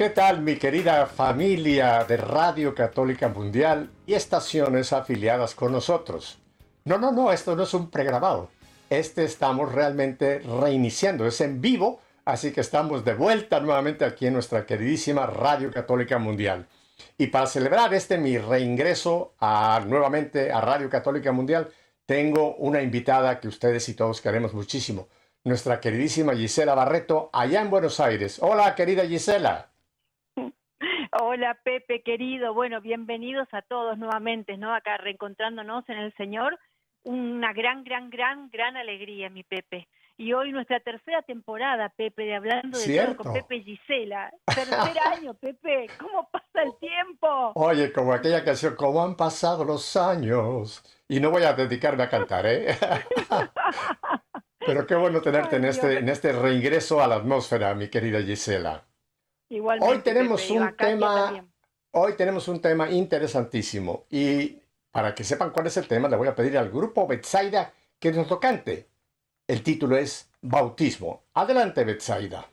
¿Qué tal mi querida familia de Radio Católica Mundial y estaciones afiliadas con nosotros? No, no, no, esto no es un pregrabado. Este estamos realmente reiniciando, es en vivo, así que estamos de vuelta nuevamente aquí en nuestra queridísima Radio Católica Mundial. Y para celebrar este mi reingreso a, nuevamente a Radio Católica Mundial, tengo una invitada que ustedes y todos queremos muchísimo, nuestra queridísima Gisela Barreto, allá en Buenos Aires. Hola, querida Gisela. Hola Pepe, querido. Bueno, bienvenidos a todos nuevamente, ¿no? Acá reencontrándonos en el Señor. Una gran, gran, gran, gran alegría, mi Pepe. Y hoy nuestra tercera temporada, Pepe, de Hablando de Todo con Pepe y Gisela. Tercer año, Pepe. ¿Cómo pasa el tiempo? Oye, como aquella canción, ¿cómo han pasado los años? Y no voy a dedicarme a cantar, ¿eh? Pero qué bueno tenerte en, este, en este reingreso a la atmósfera, mi querida Gisela hoy tenemos un tema, hoy tenemos un tema interesantísimo y para que sepan cuál es el tema, le voy a pedir al grupo Betsaida que nos lo cante. El título es Bautismo. Adelante, Betsaida.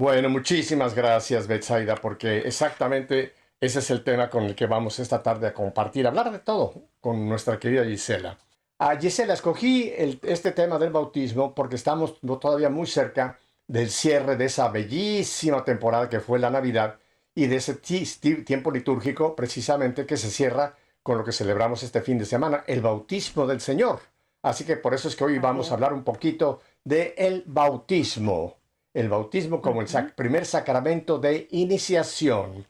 Bueno, muchísimas gracias, Betsaida, porque exactamente ese es el tema con el que vamos esta tarde a compartir, hablar de todo con nuestra querida Gisela. A Gisela, escogí este tema del bautismo porque estamos todavía muy cerca del cierre de esa bellísima temporada que fue la Navidad y de ese tiempo litúrgico precisamente que se cierra con lo que celebramos este fin de semana, el bautismo del Señor. Así que por eso es que hoy vamos a hablar un poquito de el bautismo. El bautismo como el primer sacramento de iniciación.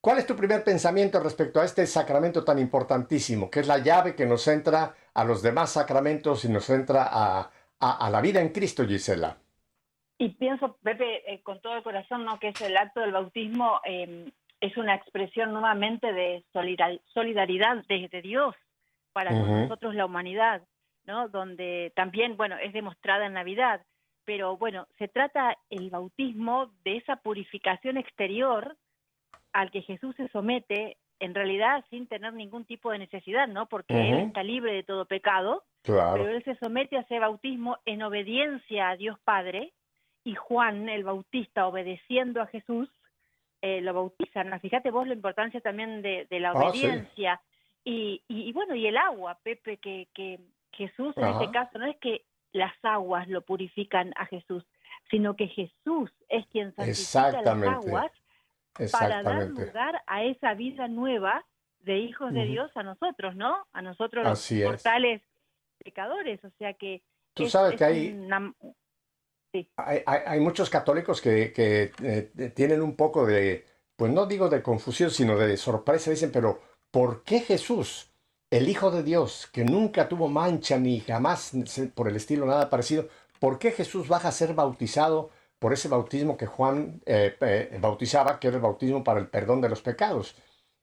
¿Cuál es tu primer pensamiento respecto a este sacramento tan importantísimo, que es la llave que nos entra a los demás sacramentos y nos entra a, a, la vida en Cristo, Gisela? Y pienso, Pepe, eh, con todo el corazón, ¿no? que es el acto del bautismo em, es una expresión nuevamente de solidaridad desde Dios para nosotros la humanidad, ¿no? Donde también, bueno, es demostrada en Navidad, pero bueno, se trata el bautismo de esa purificación exterior al que Jesús se somete en realidad sin tener ningún tipo de necesidad, ¿no? Porque Él está libre de todo pecado, pero Él se somete a ese bautismo en obediencia a Dios Padre y Juan, el Bautista, obedeciendo a Jesús, eh, lo bautizan. Fíjate vos la importancia también de, la ah, obediencia. y, y, bueno, y el agua, Pepe, que, que Jesús en este caso no es que las aguas lo purifican a Jesús, sino que Jesús es quien santifica las aguas para dar lugar a esa vida nueva de hijos de Dios a nosotros, ¿no? A nosotros los mortales pecadores. O sea que... Tú sabes que hay, hay, muchos católicos que, eh, tienen un poco de, pues no digo de confusión, sino de sorpresa. Dicen, pero ¿por qué Jesús, el Hijo de Dios, que nunca tuvo mancha ni jamás por el estilo nada parecido, ¿por qué Jesús baja a ser bautizado por ese bautismo que Juan eh, bautizaba, que era el bautismo para el perdón de los pecados?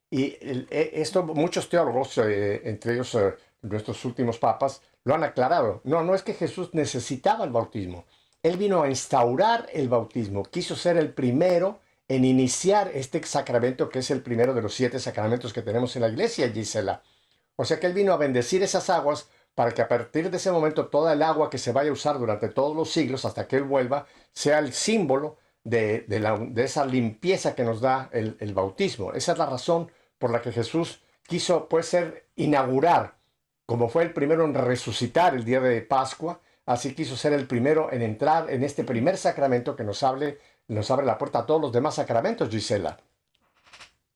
Y e, esto muchos teólogos, eh, entre ellos nuestros últimos papas, lo han aclarado. No, no es que Jesús necesitaba el bautismo él vino a instaurar el bautismo, quiso ser el primero en iniciar este sacramento que es el primero de los siete sacramentos que tenemos en la iglesia, Gisela. O sea que Él vino a bendecir esas aguas para que a partir de ese momento toda el agua que se vaya a usar durante todos los siglos hasta que Él vuelva sea el símbolo de, esa limpieza que nos da el, el, bautismo. Esa es la razón por la que Jesús quiso, puede ser, inaugurar, como fue el primero en resucitar el día de Pascua, Así quiso ser el primero en entrar en este primer sacramento que nos, hable, nos abre la puerta a todos los demás sacramentos, Gisela.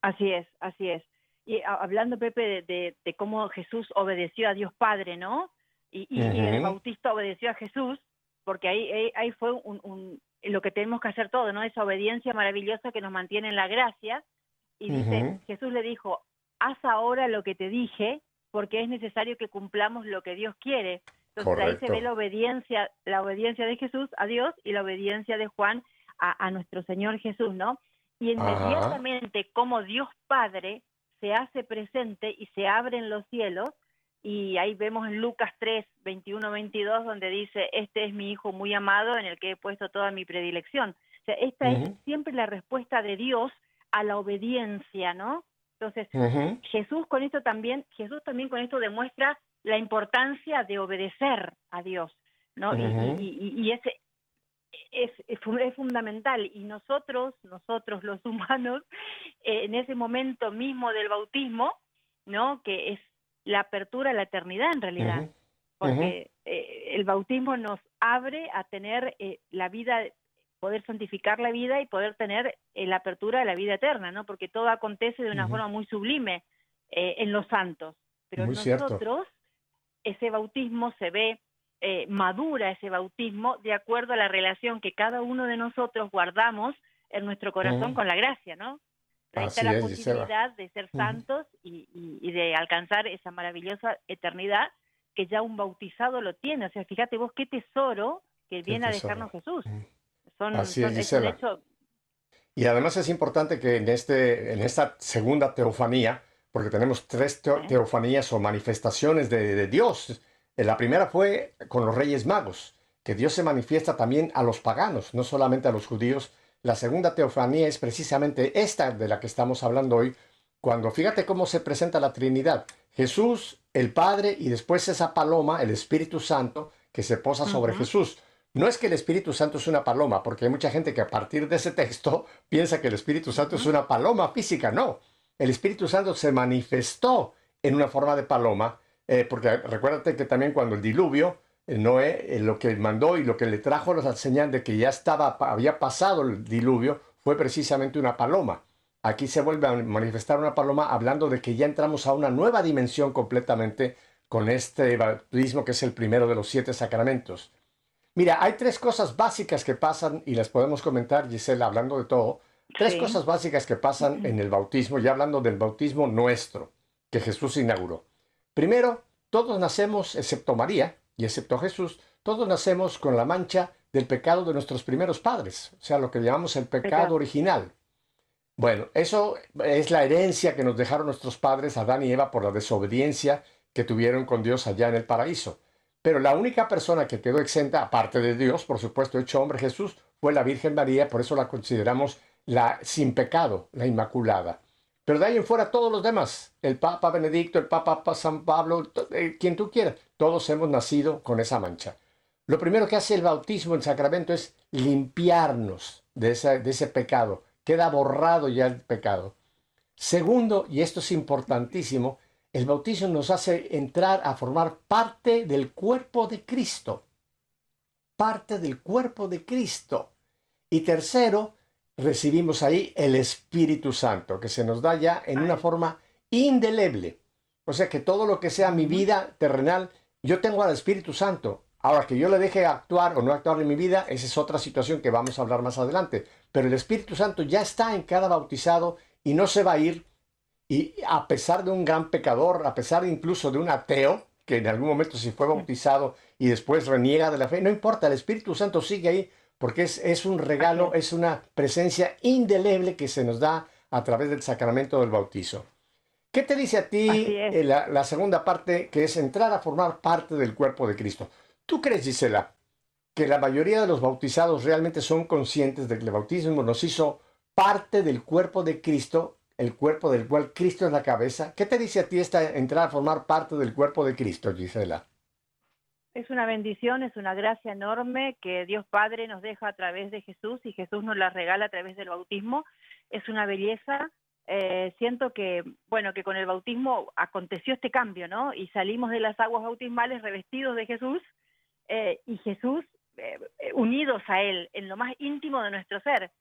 Así es, así es. Y hablando, Pepe, de, cómo Jesús obedeció a Dios Padre, ¿no? Y, el Bautista obedeció a Jesús, porque ahí, ahí, fue un, lo que tenemos que hacer todo, ¿no? Esa obediencia maravillosa que nos mantiene en la gracia. Y dice, Jesús le dijo, haz ahora lo que te dije, porque es necesario que cumplamos lo que Dios quiere. Entonces ahí se ve la obediencia, la obediencia de Jesús a Dios y la obediencia de Juan a, nuestro Señor Jesús, ¿no? Y inmediatamente como Dios Padre se hace presente y se abren los cielos, y ahí vemos en Lucas 3, 21, 22, donde dice, este es mi Hijo muy amado en el que he puesto toda mi predilección. O sea, esta es siempre la respuesta de Dios a la obediencia, ¿no? Entonces, Jesús con esto también, Jesús también con esto demuestra la importancia de obedecer a Dios, ¿no? y, ese es, es, fundamental. Y nosotros, nosotros los humanos, eh, en ese momento mismo del bautismo, ¿no? Que es la apertura a la eternidad en realidad. Porque eh, el bautismo nos abre a tener eh, la vida, poder santificar la vida y poder tener la apertura a la vida eterna, ¿no? Porque todo acontece de una forma muy sublime en los santos. Pero nosotros ese bautismo se ve eh, madura ese bautismo de acuerdo a la relación que cada uno de nosotros guardamos en nuestro corazón con la gracia, ¿no? Ahí está la posibilidad de ser santos y, de alcanzar esa maravillosa eternidad que ya un bautizado lo tiene. O sea, fíjate vos qué tesoro que viene a dejarnos Jesús. Son, Así es, Y además es importante que en, este, en esta segunda teofanía, porque tenemos tres teofanías o manifestaciones de, Dios. Eh, la primera fue con los Reyes Magos, que Dios se manifiesta también a los paganos, no solamente a los judíos. La segunda teofanía es precisamente esta de la que estamos hablando hoy, cuando fíjate cómo se presenta la Trinidad. Jesús, el Padre y después esa paloma, el Espíritu Santo, que se posa sobre Jesús. No es que el Espíritu Santo es una paloma, porque hay mucha gente que a partir de ese texto piensa que el Espíritu Santo es una paloma física. No, el Espíritu Santo se manifestó en una forma de paloma, eh, porque recuérdate que también cuando el diluvio, eh, Noé eh, lo que mandó y lo que le trajo la señal de que ya estaba, había pasado el diluvio, fue precisamente una paloma. Aquí se vuelve a manifestar una paloma hablando de que ya entramos a una nueva dimensión completamente con este bautismo que es el primero de los siete sacramentos. Mira, hay tres cosas básicas que pasan y las podemos comentar, Gisela, hablando de todo. Tres Sí. cosas básicas que pasan en el bautismo, ya hablando del bautismo nuestro, que Jesús inauguró. Primero, todos nacemos, excepto María y excepto Jesús, todos nacemos con la mancha del pecado de nuestros primeros padres, o sea, lo que llamamos el pecado Pecado. original. Bueno, eso es la herencia que nos dejaron nuestros padres, Adán y Eva, por la desobediencia que tuvieron con Dios allá en el paraíso. Pero la única persona que quedó exenta, aparte de Dios, por supuesto, hecho hombre Jesús, fue la Virgen María, por eso la consideramos la sin pecado, la Inmaculada. Pero de ahí en fuera todos los demás, el Papa Benedicto, el Papa San Pablo, eh, quien tú quieras, todos hemos nacido con esa mancha. Lo primero que hace el bautismo, el sacramento, es limpiarnos de, de ese pecado. Queda borrado ya el pecado. Segundo, y esto es importantísimo, el bautismo nos hace entrar a formar parte del cuerpo de Cristo. Parte del cuerpo de Cristo. Y tercero, recibimos ahí el Espíritu Santo, que se nos da ya en una forma indeleble. O sea que todo lo que sea mi vida terrenal, yo tengo al Espíritu Santo. Ahora que yo le deje actuar o no actuar en mi vida, esa es otra situación que vamos a hablar más adelante. Pero el Espíritu Santo ya está en cada bautizado y no se va a ir. Y a pesar de un gran pecador, a pesar incluso de un ateo, que en algún momento si fue bautizado y después reniega de la fe, no importa, el Espíritu Santo sigue ahí porque es, es un regalo, es una presencia indeleble que se nos da a través del sacramento del bautizo. ¿Qué te dice a ti eh, la, la segunda parte, que es entrar a formar parte del cuerpo de Cristo? ¿Tú crees, Gisela, que la mayoría de los bautizados realmente son conscientes de que el bautismo nos hizo parte del cuerpo de Cristo, el cuerpo del cual Cristo es la cabeza? ¿Qué te dice a ti esta entrar a formar parte del cuerpo de Cristo, Gisela? Es una bendición, es una gracia enorme que Dios Padre nos deja a través de Jesús y Jesús nos la regala a través del bautismo. Es una belleza. Eh, siento que, bueno, que con el bautismo aconteció este cambio, ¿no? Y salimos de las aguas bautismales revestidos de Jesús eh, y Jesús eh, unidos a Él en lo más íntimo de nuestro ser.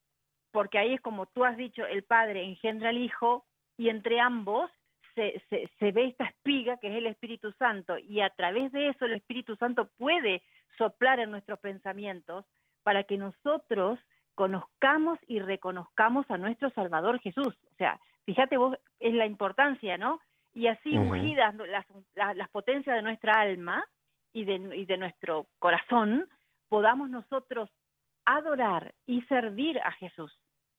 Porque ahí es como tú has dicho, el Padre engendra al Hijo y entre ambos se, se, se ve esta espiga que es el Espíritu Santo y a través de eso el Espíritu Santo puede soplar en nuestros pensamientos para que nosotros conozcamos y reconozcamos a nuestro Salvador Jesús. O sea, fíjate vos, es la importancia, ¿no? Y así Ujú. ungidas las, las, las potencias de nuestra alma y de, y de nuestro corazón, podamos nosotros adorar y servir a Jesús.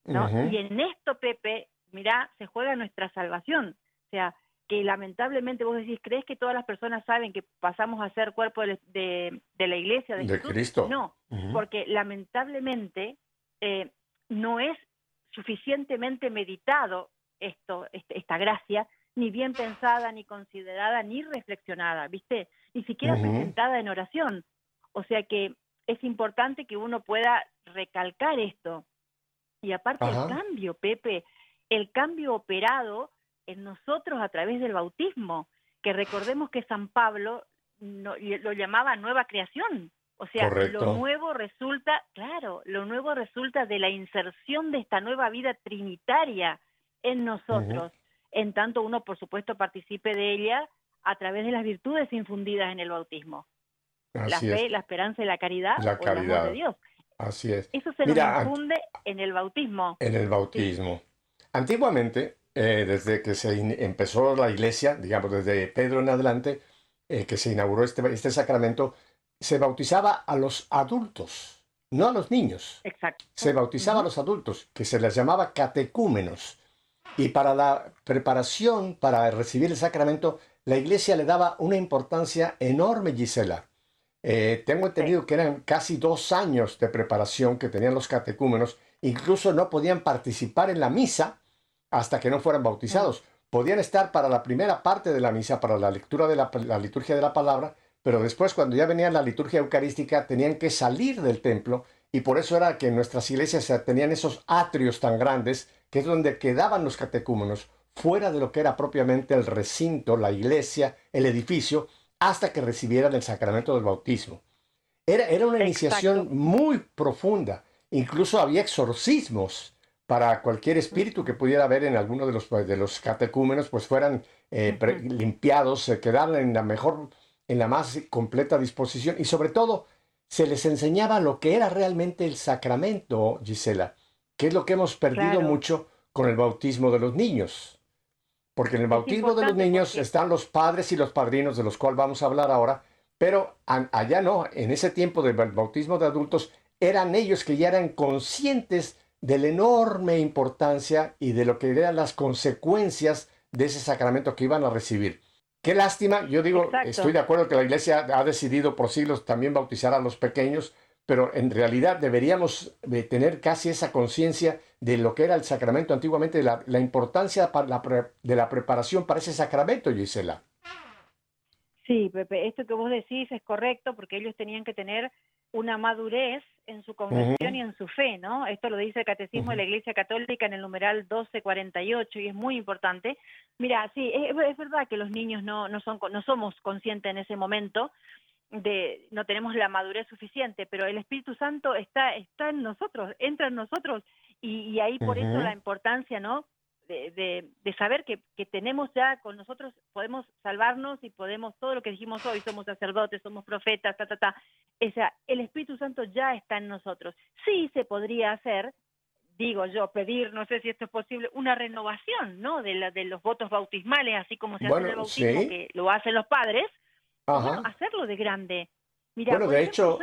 ¿no? Y en esto, Pepe, mira, se juega nuestra salvación. O sea, que lamentablemente vos decís, ¿crees que todas las personas saben que pasamos a ser cuerpo de, de- de la iglesia de, De Jesús? Cristo. No, porque lamentablemente eh, no es suficientemente meditado esto, este- esta gracia, ni bien pensada, ni considerada, ni reflexionada, ¿viste? Ni siquiera presentada en oración. O sea que es importante que uno pueda recalcar esto. Y aparte Ajá. el cambio, Pepe, el cambio operado en nosotros a través del bautismo, que recordemos que San Pablo no- lo llamaba nueva creación. O sea, Correcto. lo nuevo resulta, claro, lo nuevo resulta de la inserción de esta nueva vida trinitaria en nosotros, en tanto uno, por supuesto, participe de ella a través de las virtudes infundidas en el bautismo. la Así fe, es. la esperanza y la caridad La o el caridad. amor de Dios. Así es. Eso se Mira, nos infunde en el bautismo. En el bautismo. Antiguamente, eh, desde que se empezó la iglesia, digamos desde Pedro en adelante, eh, que se inauguró este, este sacramento, se bautizaba a los adultos, no a los niños. Exacto. Se bautizaba a los adultos, que se les llamaba catecúmenos. Y para la preparación para recibir el sacramento, la iglesia le daba una importancia enorme, Gisela. Eh, tengo entendido que eran casi dos años de preparación que tenían los catecúmenos. Incluso no podían participar en la misa hasta que no fueran bautizados. Podían estar para la primera parte de la misa, para la lectura de la, la liturgia de la palabra, pero pero después cuando ya venía la liturgia eucarística tenían que salir del templo y por eso era que en nuestras iglesias tenían esos atrios tan grandes, que es donde quedaban los catecúmenos, fuera de lo que era propiamente el recinto, la iglesia, el edificio, hasta que recibieran el sacramento del bautismo. Era, era una iniciación muy profunda. Incluso había exorcismos para cualquier espíritu que pudiera haber en alguno de los, de los catecúmenos, pues fueran eh, limpiados, se quedaran en la mejor, en la más completa disposición. Y sobre todo se les enseñaba lo que era realmente el sacramento, Gisela, que es lo que hemos perdido mucho con el bautismo de los niños. Porque en el bautismo de los niños están los padres y los padrinos, de los cuales vamos a hablar ahora, pero allá no, en ese tiempo del bautismo de adultos, eran ellos que ya eran conscientes de la enorme importancia y de lo que eran las consecuencias de ese sacramento que iban a recibir. Qué lástima, yo digo, estoy de acuerdo que la iglesia ha decidido por siglos también bautizar a los pequeños, pero en realidad deberíamos de tener casi esa conciencia de lo que era el sacramento antiguamente, la, la importancia de la preparación para ese sacramento, Gisela. Sí, Pepe, esto que vos decís es correcto porque ellos tenían que tener una madurez en su conversión y en su fe, ¿no? Esto lo dice el Catecismo de la Iglesia Católica en el numeral 1248 y es muy importante. Mira, sí, es, verdad que los niños no, no, son, no somos conscientes en ese momento de no tenemos la madurez suficiente, pero el Espíritu Santo está está en nosotros, entra en nosotros y, ahí por eso la importancia, ¿no? De, de, saber que, que, tenemos ya con nosotros, podemos salvarnos y podemos, todo lo que dijimos hoy, somos sacerdotes, somos profetas, ta, ta, ta. O sea, el Espíritu Santo ya está en nosotros. Sí se podría hacer, digo yo, pedir, no sé si esto es posible, una renovación, ¿no? De, la, de los votos bautismales, así como se hace el bautismo, que lo hacen los padres, hacerlo de grande. Mira, bueno, de hecho,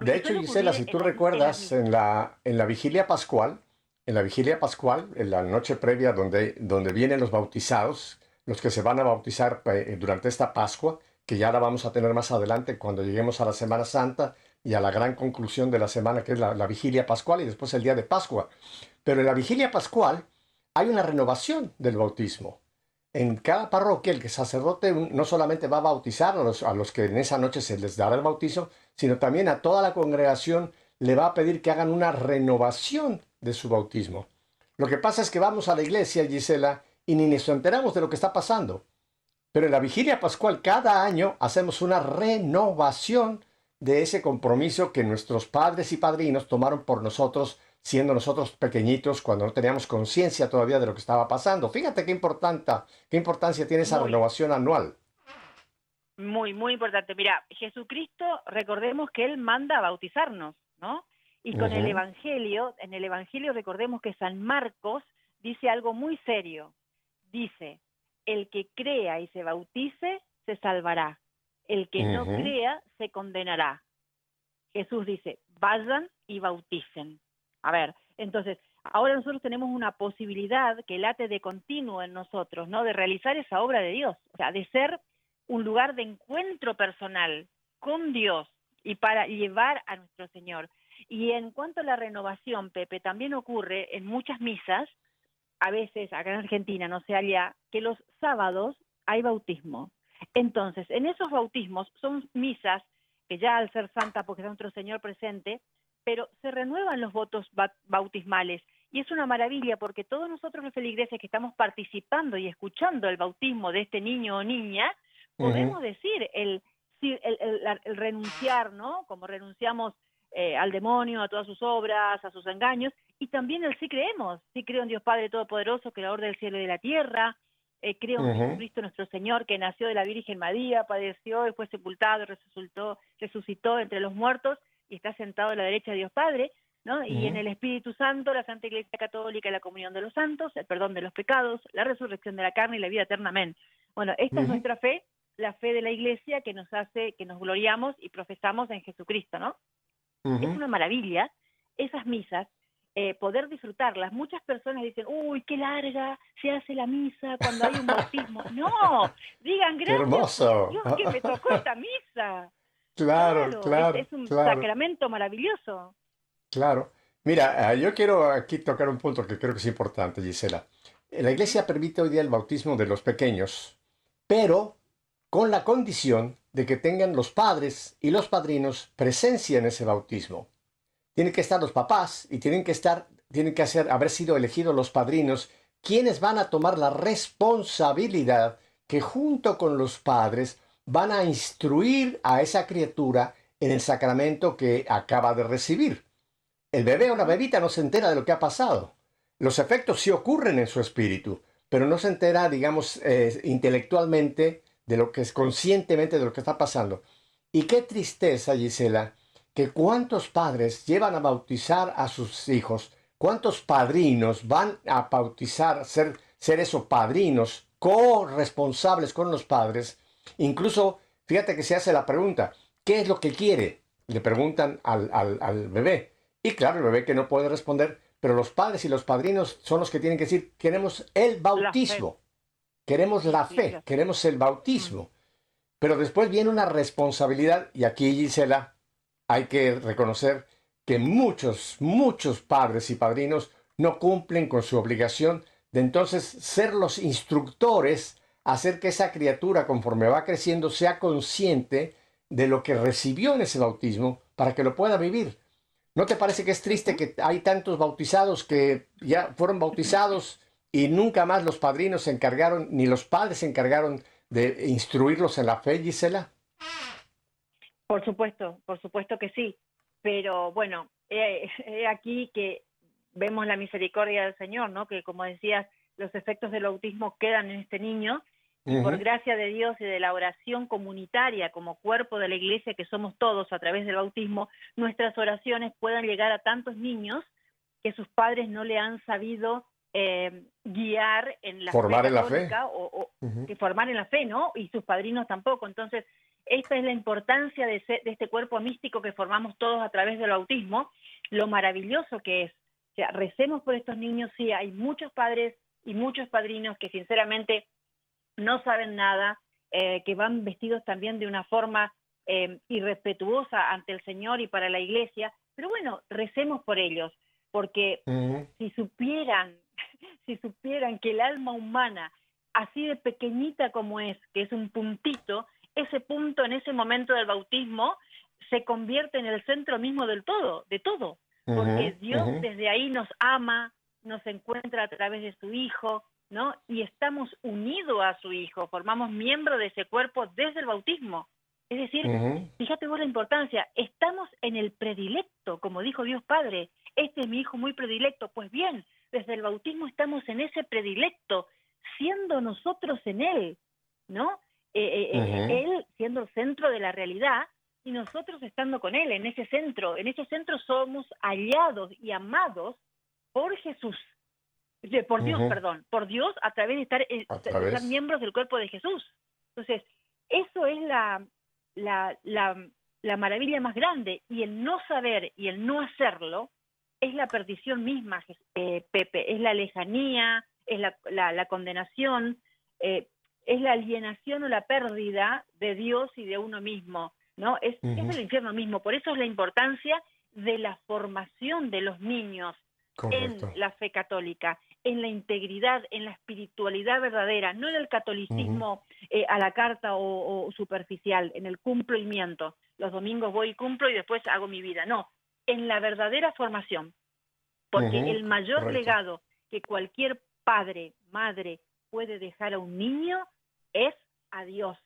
de, hecho, Gisela, si tú recuerdas, en la, en la vigilia pascual, en la vigilia pascual, en la noche previa donde, donde vienen los bautizados, los que se van a bautizar eh, durante esta Pascua, que ya la vamos a tener más adelante cuando lleguemos a la Semana Santa y a la gran conclusión de la semana que es la, vigilia pascual y después el día de Pascua. Pero en la vigilia pascual hay una renovación del bautismo. En cada parroquia el sacerdote no solamente va a bautizar a los, a los que en esa noche se les dará el bautizo, sino también a toda la congregación le va a pedir que hagan una renovación de su bautismo. Lo que pasa es que vamos a la iglesia, Gisela, y ni nos enteramos de lo que está pasando. Pero en la vigilia pascual cada año hacemos una renovación de ese compromiso que nuestros padres y padrinos tomaron por nosotros, siendo nosotros pequeñitos, cuando no teníamos conciencia todavía de lo que estaba pasando. Fíjate qué, importante, qué importancia tiene esa renovación anual. Muy, muy importante. Mira, Jesucristo, recordemos que Él manda a bautizarnos, ¿no? Y con el Evangelio, en el Evangelio recordemos que San Marcos dice algo muy serio. Dice, el que crea y se bautice, se salvará. El que no crea, se condenará. Jesús dice, vayan y bauticen. A ver, entonces, ahora nosotros tenemos una posibilidad que late de continuo en nosotros, ¿no? De realizar esa obra de Dios, o sea, de ser un lugar de encuentro personal con Dios y para llevar a nuestro Señor. Y en cuanto a la renovación, Pepe, también ocurre en muchas misas, a veces acá en Argentina, no sé allá, que los sábados hay bautismo. Entonces, en esos bautismos son misas que ya al ser santa, porque está nuestro Señor presente, pero se renuevan los votos bautismales. Y es una maravilla porque todos nosotros los feligreses que estamos participando y escuchando el bautismo de este niño o niña, podemos decir el, el, el, renunciar, ¿no? Como renunciamos eh, al demonio, a todas sus obras, a sus engaños, y también el sí creemos, sí creo en Dios Padre Todopoderoso, creador del cielo y de la tierra, eh, creo en Jesucristo nuestro Señor, que nació de la Virgen María, padeció y fue sepultado resucitó, resucitó entre los muertos y está sentado a la derecha de Dios Padre, ¿no? Y en el Espíritu Santo, la Santa Iglesia Católica, la comunión de los santos, el perdón de los pecados, la resurrección de la carne y la vida eterna. Amén. Bueno, esta es nuestra fe, la fe de la Iglesia que nos hace, que nos gloriamos y profesamos en Jesucristo, ¿no? Es una maravilla esas misas, eh, poder disfrutarlas. Muchas personas dicen, uy, qué larga se hace la misa cuando hay un bautismo. no, digan gracias. hermoso. Dios que me tocó esta misa. Claro, claro. Es, un sacramento maravilloso. Claro. Mira, ah, yo quiero aquí tocar un punto que creo que es importante, Gisela. La iglesia permite hoy día el bautismo de los pequeños, pero con la condición de que tengan los padres y los padrinos presencia en ese bautismo. Tienen que estar los papás y tienen que estar, tienen que hacer, haber sido elegidos los padrinos, quienes van a tomar la responsabilidad que junto con los padres van a instruir a esa criatura en el sacramento que acaba de recibir. El bebé o la bebita no se entera de lo que ha pasado. Los efectos sí ocurren en su espíritu, pero no se entera, digamos, eh, intelectualmente de lo que es conscientemente de lo que está pasando. Y qué tristeza, Gisela, que cuántos padres llevan a bautizar a sus hijos, cuántos padrinos van a bautizar, ser, ser esos padrinos corresponsables con los padres. Incluso, fíjate que se hace la pregunta, ¿qué es lo que quiere? Le preguntan al, al bebé. Y claro, el bebé que no puede responder, pero los padres y los padrinos son los que tienen que decir, queremos el bautismo. Queremos la fe, queremos el bautismo. Pero después viene una responsabilidad, y aquí Gisela, hay que reconocer que muchos, muchos padres y padrinos no cumplen con su obligación de entonces ser los instructores, hacer que esa criatura conforme va creciendo sea consciente de lo que recibió en ese bautismo para que lo pueda vivir. ¿No te parece que es triste que hay tantos bautizados que ya fueron bautizados y nunca más los padrinos se encargaron, ni los padres se encargaron de instruirlos en la fe, Gisela? Por supuesto, por supuesto que sí. Pero bueno, he, aquí que vemos la misericordia del Señor, ¿no? Que como decías, los efectos del autismo quedan en este niño. Y por gracia de Dios y de la oración comunitaria como cuerpo de la iglesia que somos todos a través del bautismo, nuestras oraciones puedan llegar a tantos niños que sus padres no le han sabido eh, guiar en la formar fe en la fe o, que formar en la fe, ¿no? Y sus padrinos tampoco. Entonces, esta es la importancia de, de este cuerpo místico que formamos todos a través del autismo, lo maravilloso que es. O sea, recemos por estos niños, sí, hay muchos padres y muchos padrinos que sinceramente no saben nada, eh, que van vestidos también de una forma eh, irrespetuosa ante el Señor y para la iglesia, pero bueno, recemos por ellos, porque si supieran si supieran que el alma humana, así de pequeñita como es, que es un puntito, ese punto en ese momento del bautismo se convierte en el centro mismo del todo, de todo, porque Dios desde ahí nos ama, nos encuentra a través de su Hijo, ¿no? Y estamos unidos a su Hijo, formamos miembro de ese cuerpo desde el bautismo. Es decir, fíjate vos la importancia, estamos en el predilecto, como dijo Dios Padre, este es mi Hijo muy predilecto. Pues bien, desde el bautismo estamos en ese predilecto, siendo nosotros en Él, ¿no? Eh, eh, eh, él siendo el centro de la realidad y nosotros estando con Él en ese centro. En ese centro somos hallados y amados por Jesús, por Dios, perdón, por Dios a través de estar, ser miembros del cuerpo de Jesús. Entonces, eso es la, la, la, la maravilla más grande y el no saber y el no hacerlo es la perdición misma, eh, Pepe, es la lejanía, es la, la, condenación, eh, es la alienación o la pérdida de Dios y de uno mismo, ¿no? Es, el infierno mismo, por eso es la importancia de la formación de los niños en la fe católica, en la integridad, en la espiritualidad verdadera, no en el catolicismo eh, a la carta o, o, superficial, en el cumplimiento. Los domingos voy y cumplo y después hago mi vida. No, en la verdadera formación. Porque el mayor legado que cualquier padre, madre puede dejar a un niño es a Dios.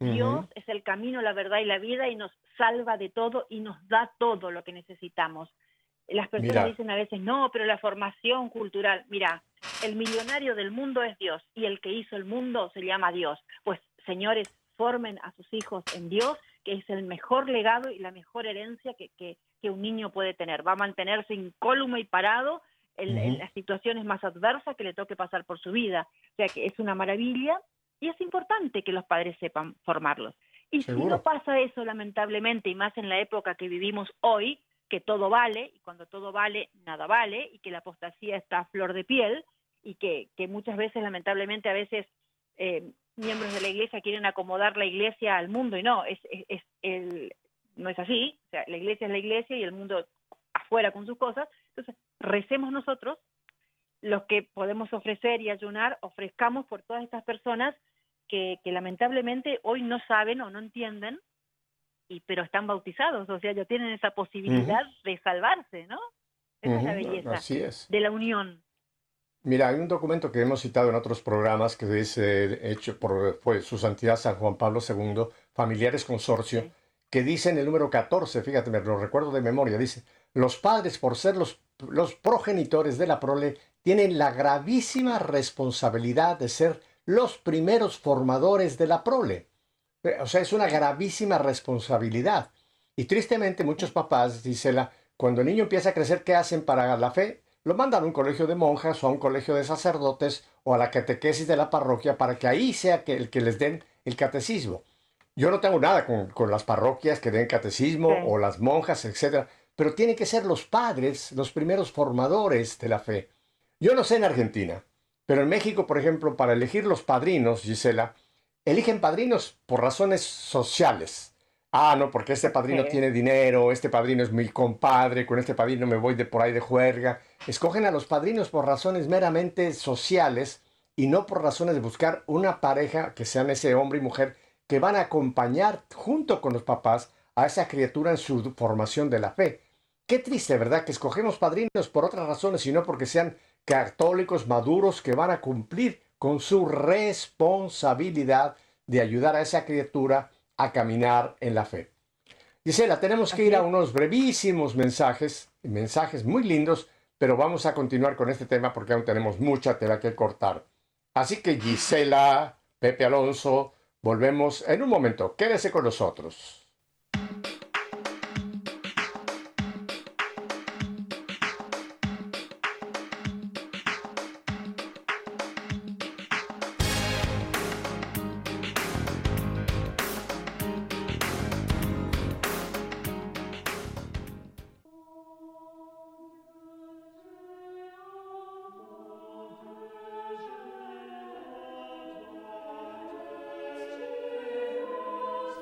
Dios es el camino, la verdad y la vida y nos salva de todo y nos da todo lo que necesitamos. Las personas dicen a veces, no, pero la formación cultural, mira, el millonario del mundo es Dios y el que hizo el mundo se llama Dios. Pues señores, formen a sus hijos en Dios, que es el mejor legado y la mejor herencia que, que, que un niño puede tener. Va a mantenerse incólume y parado en, las situaciones más adversas que le toque pasar por su vida. O sea que es una maravilla y es importante que los padres sepan formarlos. Y si no pasa eso, lamentablemente, y más en la época que vivimos hoy, que todo vale, y cuando todo vale, nada vale, y que la apostasía está a flor de piel, y que, que muchas veces, lamentablemente, a veces eh, miembros de la iglesia quieren acomodar la iglesia al mundo, y no, es, es el, no es así, o sea, la iglesia es la iglesia y el mundo afuera con sus cosas, entonces recemos nosotros, los que podemos ofrecer y ayunar, ofrezcamos por todas estas personas que, que lamentablemente hoy no saben o no entienden, y pero están bautizados, o sea, ya tienen esa posibilidad de salvarse, ¿no? Esa es la belleza Así es. de la unión. Mira, hay un documento que hemos citado en otros programas que es eh, hecho por fue su santidad San Juan Pablo II, Familiares Consorcio, Sí. Que dice en el número 14, fíjate, me lo recuerdo de memoria, dice, los padres por ser los, progenitores de la prole tienen la gravísima responsabilidad de ser los primeros formadores de la prole. Eh, O sea, es una gravísima responsabilidad. Y tristemente muchos papás, Gisela, cuando el niño empieza a crecer, ¿qué hacen para la fe? Lo mandan a un colegio de monjas o a un colegio de sacerdotes o a la catequesis de la parroquia para que ahí sea el que les den el catecismo. Yo no tengo nada con, con las parroquias que den catecismo Sí. o las monjas, etcétera, pero tienen que ser los padres los primeros formadores de la fe. Yo no sé en Argentina, pero en México, por ejemplo, para elegir los padrinos, Gisela, eligen padrinos por razones sociales. Ah, no, porque este padrino tiene dinero, este padrino es mi compadre, con este padrino me voy de por ahí de juerga. Escogen a los padrinos por razones meramente sociales y no por razones de buscar una pareja que sean ese hombre y mujer que van a acompañar junto con los papás a esa criatura en su formación de la fe. Qué triste, ¿verdad? Que escogemos padrinos por otras razones y no porque sean católicos maduros que van a cumplir con su responsabilidad de ayudar a esa criatura a caminar en la fe. Gisela, tenemos que ir a unos brevísimos mensajes, mensajes muy lindos, pero vamos a continuar con este tema porque aún tenemos mucha tela que cortar. Así que Gisela, Pepe Alonso, volvemos en un momento. Quédese con nosotros.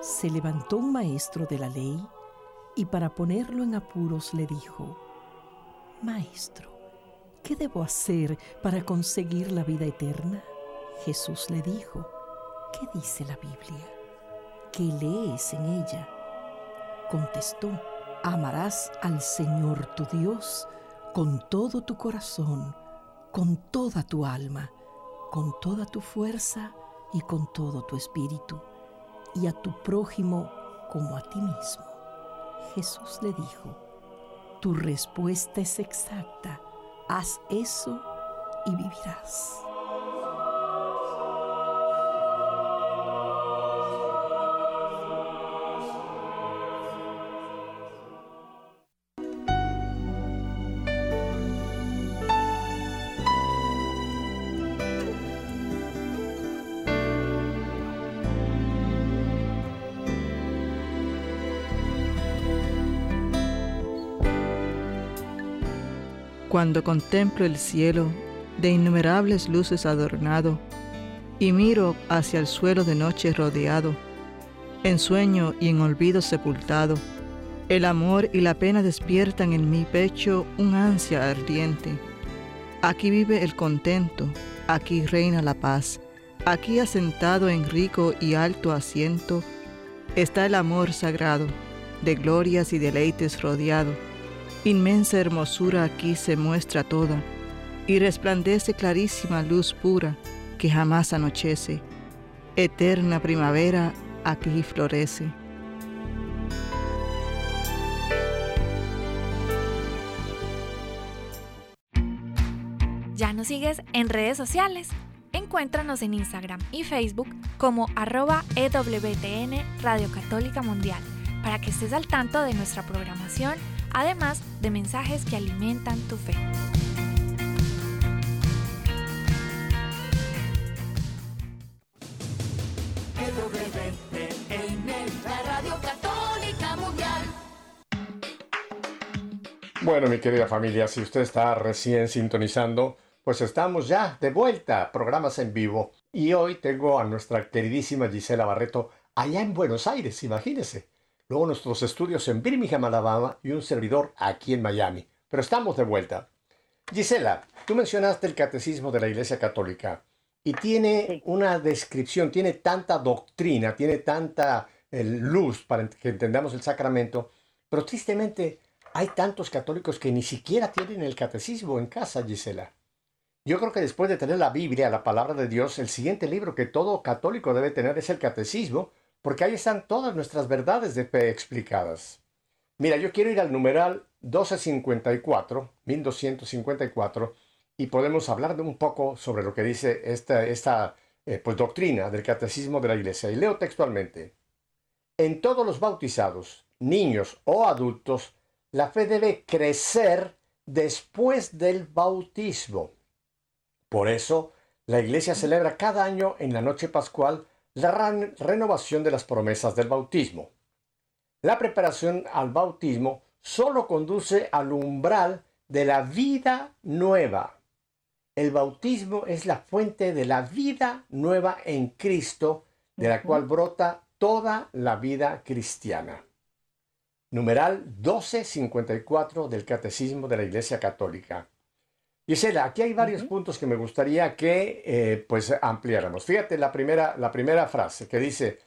Se levantó un maestro de la ley y para ponerlo en apuros le dijo, Maestro, ¿qué debo hacer para conseguir la vida eterna? Jesús le dijo, ¿qué dice la Biblia? ¿Qué lees en ella? Contestó, amarás al Señor tu Dios con todo tu corazón, con toda tu alma, con toda tu fuerza y con todo tu espíritu y a tu prójimo como a ti mismo. Jesús le dijo, tu respuesta es exacta, haz eso y vivirás. Cuando contemplo el cielo, de innumerables luces adornado, y miro hacia el suelo de noche rodeado, en sueño y en olvido sepultado, el amor y la pena despiertan en mi pecho un ansia ardiente. Aquí vive el contento, aquí reina la paz, aquí asentado en rico y alto asiento, está el amor sagrado, de glorias y deleites rodeado. Inmensa hermosura aquí se muestra toda, y resplandece clarísima luz pura que jamás anochece. Eterna primavera aquí florece. ¿Ya nos sigues en redes sociales? Encuéntranos en Instagram y Facebook como arroba EWTN Radio Católica Mundial para que estés al tanto de nuestra programación, además de mensajes que alimentan tu fe. Bueno, mi querida familia, si usted está recién sintonizando, pues estamos ya de vuelta, programas en vivo. Y hoy tengo a nuestra queridísima Gisela Barreto allá en Buenos Aires, imagínese. Luego nuestros estudios en Birmingham, Alabama y un servidor aquí en Miami. Pero estamos de vuelta. Gisela, tú mencionaste el catecismo de la Iglesia Católica. y tiene una descripción, tiene tanta doctrina, tiene tanta eh, luz para que entendamos el sacramento, pero tristemente hay tantos católicos que ni siquiera tienen el catecismo en casa, Gisela. Yo creo que después de tener la Biblia, la palabra de Dios, el siguiente libro que todo católico debe tener es el catecismo, porque ahí están todas nuestras verdades de fe explicadas. Mira, yo quiero ir al numeral 1254, 1254, y podemos hablar de un poco sobre lo que dice esta, eh, pues, doctrina del catecismo de la Iglesia. Y leo textualmente. En todos los bautizados, niños o adultos, la fe debe crecer después del bautismo. Por eso, la Iglesia celebra cada año en la noche pascual la renovación de las promesas del bautismo. La preparación al bautismo solo conduce al umbral de la vida nueva. El bautismo es la fuente de la vida nueva en Cristo, de la cual brota toda la vida cristiana. Numeral 1254 del Catecismo de la Iglesia Católica. Gisela, aquí hay varios puntos que me gustaría que eh, pues ampliáramos. Fíjate la primera, la primera frase que dice,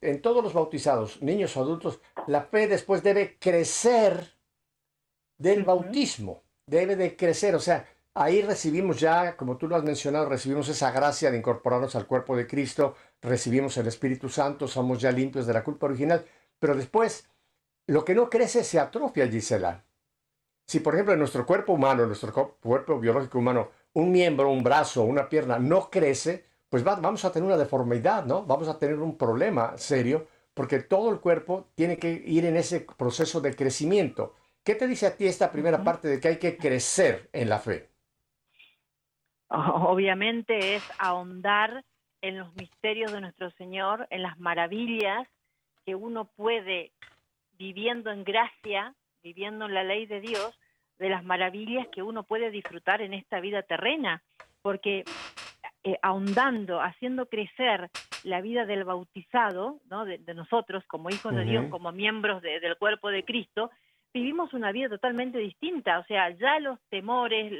en todos los bautizados, niños o adultos, la fe después debe crecer del bautismo, debe de crecer, o sea, ahí recibimos ya, como tú lo has mencionado, recibimos esa gracia de incorporarnos al cuerpo de Cristo, recibimos el Espíritu Santo, somos ya limpios de la culpa original, pero después lo que no crece se atrofia, Gisela. Si, por ejemplo, en nuestro cuerpo humano, en nuestro cuerpo biológico humano, un miembro, un brazo, una pierna no crece, pues vamos a tener una deformidad, ¿no? Vamos a tener un problema serio porque todo el cuerpo tiene que ir en ese proceso de crecimiento. ¿Qué te dice a ti esta primera parte de que hay que crecer en la fe? Obviamente es ahondar en los misterios de nuestro Señor, en las maravillas que uno puede, viviendo en gracia, viviendo en la ley de Dios, de las maravillas que uno puede disfrutar en esta vida terrena, porque eh, ahondando, haciendo crecer la vida del bautizado, ¿no? de, nosotros como hijos de Dios, como miembros del cuerpo de Cristo, vivimos una vida totalmente distinta. O sea, ya los temores,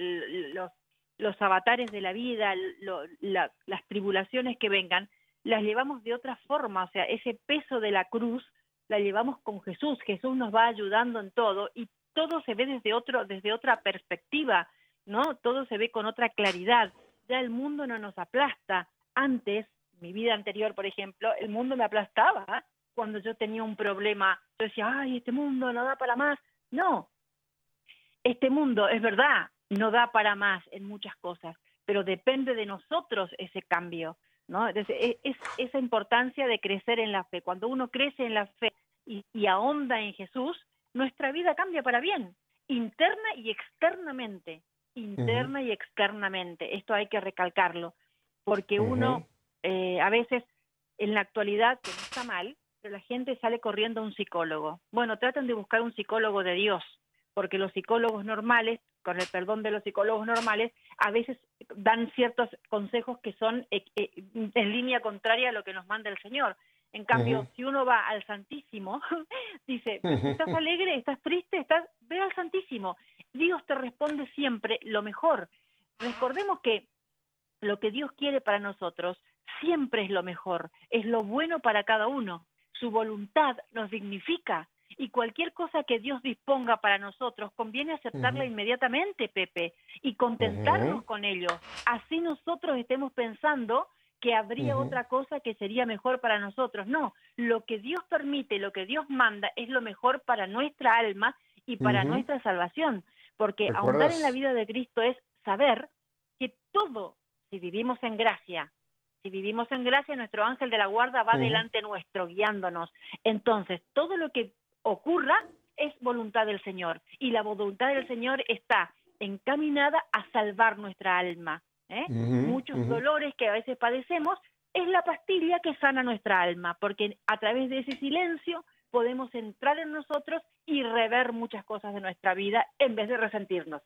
los, los avatares de la vida, las tribulaciones que vengan, las llevamos de otra forma. O sea, ese peso de la cruz la llevamos con Jesús, Jesús nos va ayudando en todo y todo se ve desde otro desde otra perspectiva, ¿no? Todo se ve con otra claridad. Ya el mundo no nos aplasta. Antes, mi vida anterior, por ejemplo, el mundo me aplastaba cuando yo tenía un problema. Yo decía, "Ay, este mundo no da para más." No. Este mundo es verdad, no da para más en muchas cosas, pero depende de nosotros ese cambio. ¿No? Entonces, e, es, esa importancia de crecer en la fe. Cuando uno crece en la fe y, ahonda en Jesús, nuestra vida cambia para bien, interna y externamente, interna y externamente. Esto hay que recalcarlo, porque uno eh, a veces en la actualidad, que no está mal, pero la gente sale corriendo a un psicólogo. Bueno, traten de buscar un psicólogo de Dios, porque los psicólogos normales con el perdón de los psicólogos normales, a veces dan ciertos consejos que son eh, eh, en línea contraria a lo que nos manda el Señor. En cambio, si uno va al Santísimo, dice, ¿estás alegre? ¿Estás triste? ¿Estás? Ve al Santísimo. Dios te responde siempre lo mejor. Recordemos que lo que Dios quiere para nosotros siempre es lo mejor, es lo bueno para cada uno. Su voluntad nos dignifica, y cualquier cosa que Dios disponga para nosotros conviene aceptarla inmediatamente, Pepe, y contentarnos con ello. Así nosotros estemos pensando que habría otra cosa que sería mejor para nosotros. No, lo que Dios permite, lo que Dios manda es lo mejor para nuestra alma y para nuestra salvación, porque ahondar en la vida de Cristo es saber que todo, si vivimos en gracia, si vivimos en gracia, nuestro ángel de la guarda va delante nuestro, guiándonos. Entonces, todo lo que ocurra es voluntad del Señor y la voluntad del Señor está encaminada a salvar nuestra alma. ¿eh? Muchos dolores que a veces padecemos es la pastilla que sana nuestra alma, porque a través de ese silencio podemos entrar en nosotros y rever muchas cosas de nuestra vida en vez de resentirnos.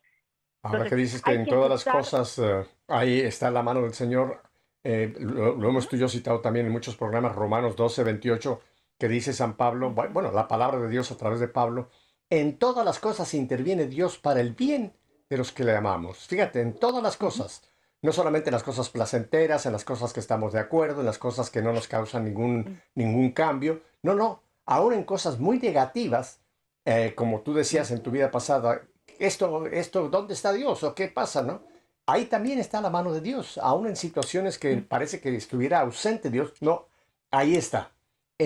Ahora que dices que en todas las cosas eh, ahí está la mano del Señor, eh, lo, hemos tú y yo citado también en muchos programas, Romanos 12, 28, que dice San Pablo, bueno, la palabra de Dios a través de Pablo, en todas las cosas interviene Dios para el bien de los que le amamos. Fíjate, en todas las cosas. No solamente en las cosas placenteras, en las cosas que estamos de acuerdo, en las cosas que no nos causan ningún, ningún cambio. No, no, aún en cosas muy negativas, eh, como tú decías en tu vida pasada, esto, esto, ¿dónde está Dios? ¿O qué pasa, no? Ahí también está la mano de Dios, aún en situaciones que parece que estuviera ausente Dios. No, ahí está.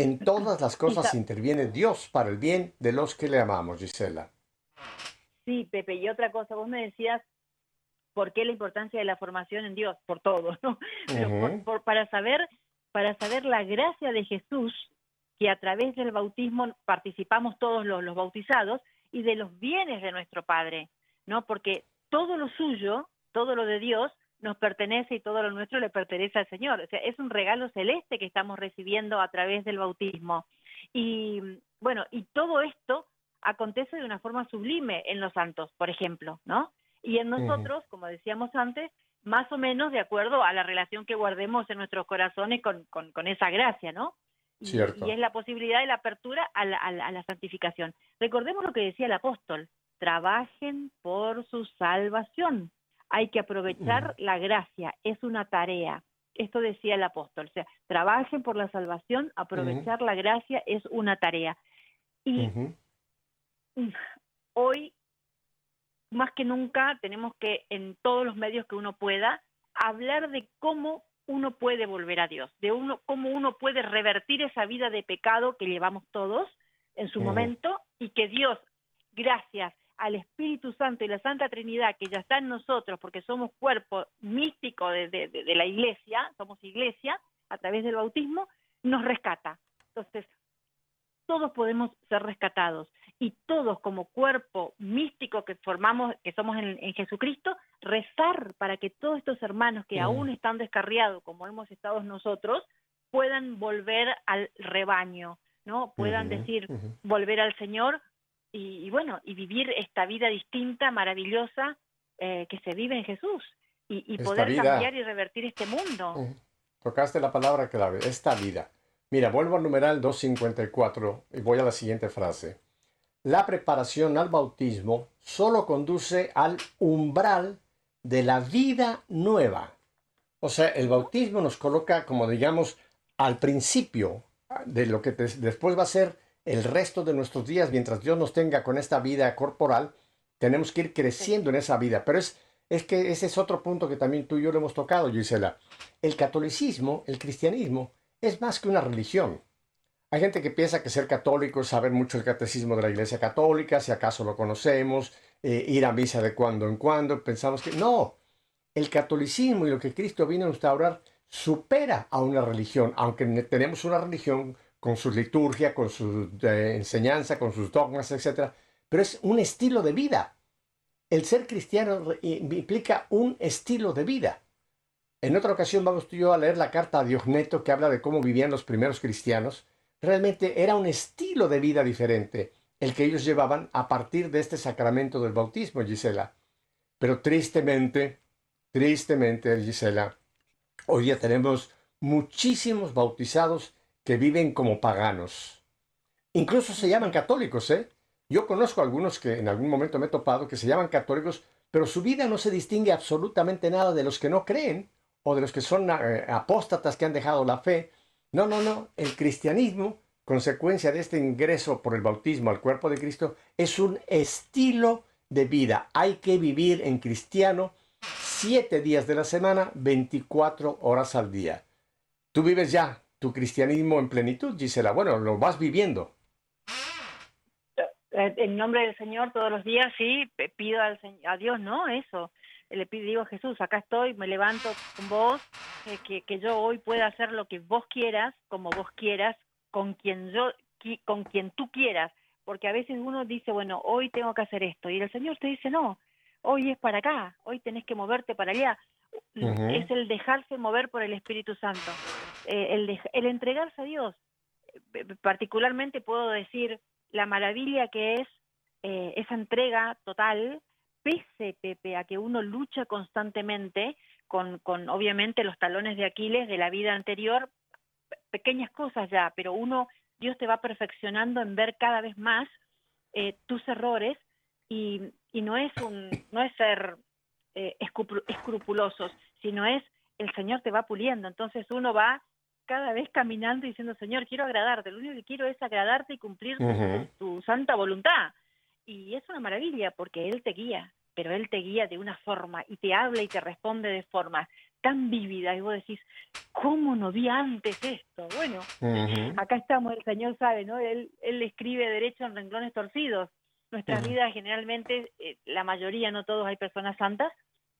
En todas las cosas interviene Dios para el bien de los que le amamos, Gisela. Sí, Pepe, y otra cosa, vos me decías, ¿por qué la importancia de la formación en Dios? Por todo, ¿no? Pero por, para saber, para saber la gracia de Jesús, que a través del bautismo participamos todos los, los bautizados, y de los bienes de nuestro Padre, ¿no? Porque todo lo suyo, todo lo de Dios, nos pertenece y todo lo nuestro le pertenece al Señor. O sea, es un regalo celeste que estamos recibiendo a través del bautismo. Y bueno, y todo esto acontece de una forma sublime en los santos, por ejemplo, ¿no? Y en nosotros, como decíamos antes, más o menos de acuerdo a la relación que guardemos en nuestros corazones con, con, esa gracia, ¿no? Y, es la posibilidad de la apertura a la, a la santificación. Recordemos lo que decía el apóstol, trabajen por su salvación. Hay que aprovechar la gracia, es una tarea. Esto decía el apóstol, o sea, trabajen por la salvación, aprovechar la gracia es una tarea. Y hoy, más que nunca, tenemos que, en todos los medios que uno pueda, hablar de cómo uno puede volver a Dios, de uno, cómo uno puede revertir esa vida de pecado que llevamos todos en su momento y que Dios, gracias al Espíritu Santo y la Santa Trinidad que ya está en nosotros, porque somos cuerpo místico de, de la iglesia, somos iglesia a través del bautismo, nos rescata. Entonces, todos podemos ser rescatados y todos como cuerpo místico que formamos, que somos en, Jesucristo, rezar para que todos estos hermanos que aún están descarriados, como hemos estado nosotros, puedan volver al rebaño, ¿no? Puedan decir, volver al Señor y, bueno, y vivir esta vida distinta, maravillosa, eh, que se vive en Jesús y, poder cambiar y revertir este mundo. Tocaste la palabra clave, esta vida. Mira, vuelvo al numeral 254 y voy a la siguiente frase. La preparación al bautismo solo conduce al umbral de la vida nueva. O sea, el bautismo nos coloca, como digamos, al principio de lo que después va a ser el resto de nuestros días, mientras Dios nos tenga con esta vida corporal, tenemos que ir creciendo en esa vida. Pero es, es que ese es otro punto que también tú y yo lo hemos tocado, Gisela. El catolicismo, el cristianismo, es más que una religión. Hay gente que piensa que ser católico es saber mucho el catecismo de la Iglesia Católica, si acaso lo conocemos, eh, ir a misa de cuando en cuando. Pensamos que no. El catolicismo y lo que Cristo vino a instaurar supera a una religión, aunque tenemos una religión con su liturgia, con su eh, enseñanza, con sus dogmas, etc. Pero es un estilo de vida. El ser cristiano implica un estilo de vida. En otra ocasión vamos tú y yo a leer la carta a Diogneto que habla de cómo vivían los primeros cristianos. Realmente era un estilo de vida diferente el que ellos llevaban a partir de este sacramento del bautismo, Gisela. Pero tristemente, tristemente, Gisela, hoy ya tenemos muchísimos bautizados que viven como paganos. Incluso se llaman católicos, ¿eh? Yo conozco algunos que en algún momento me he topado que se llaman católicos, pero su vida no se distingue absolutamente nada de los que no creen o de los que son eh, apóstatas que han dejado la fe. No, no, no. El cristianismo, consecuencia de este ingreso por el bautismo al cuerpo de Cristo, es un estilo de vida. Hay que vivir en cristiano siete días de la semana, 24 horas al día. Tú vives ya tu cristianismo en plenitud, Gisela. Bueno, lo vas viviendo. Eh, en nombre del Señor todos los días, sí, pido al, a Dios, ¿no? Eso le pido a Jesús, acá estoy, me levanto con vos, eh, que, que, yo hoy pueda hacer lo que vos quieras, como vos quieras, con quien yo, con quien tú quieras, porque a veces uno dice, bueno, hoy tengo que hacer esto, y el Señor te dice, no, hoy es para acá, hoy tenés que moverte para allá. Es el dejarse mover por el Espíritu Santo, eh, el, el entregarse a Dios. Eh, particularmente puedo decir la maravilla que es esa entrega total, pese, Pepe, a que uno lucha constantemente con, obviamente los talones de Aquiles de la vida anterior, pequeñas cosas ya, pero uno, Dios te va perfeccionando en ver cada vez más eh, tus errores y, y no es un, no es ser eh, escrupulosos, sino es el Señor te va puliendo. Entonces uno va cada vez caminando y diciendo, Señor, quiero agradarte, lo único que quiero es agradarte y cumplir tu, santa voluntad. Y es una maravilla porque Él te guía, pero Él te guía de una forma y te habla y te responde de forma tan vívida y vos decís, ¿cómo no vi antes esto? Bueno, acá estamos, el Señor sabe, ¿no? Él, él escribe derecho en renglones torcidos. Nuestras vidas generalmente, eh, la mayoría, no todos hay personas santas,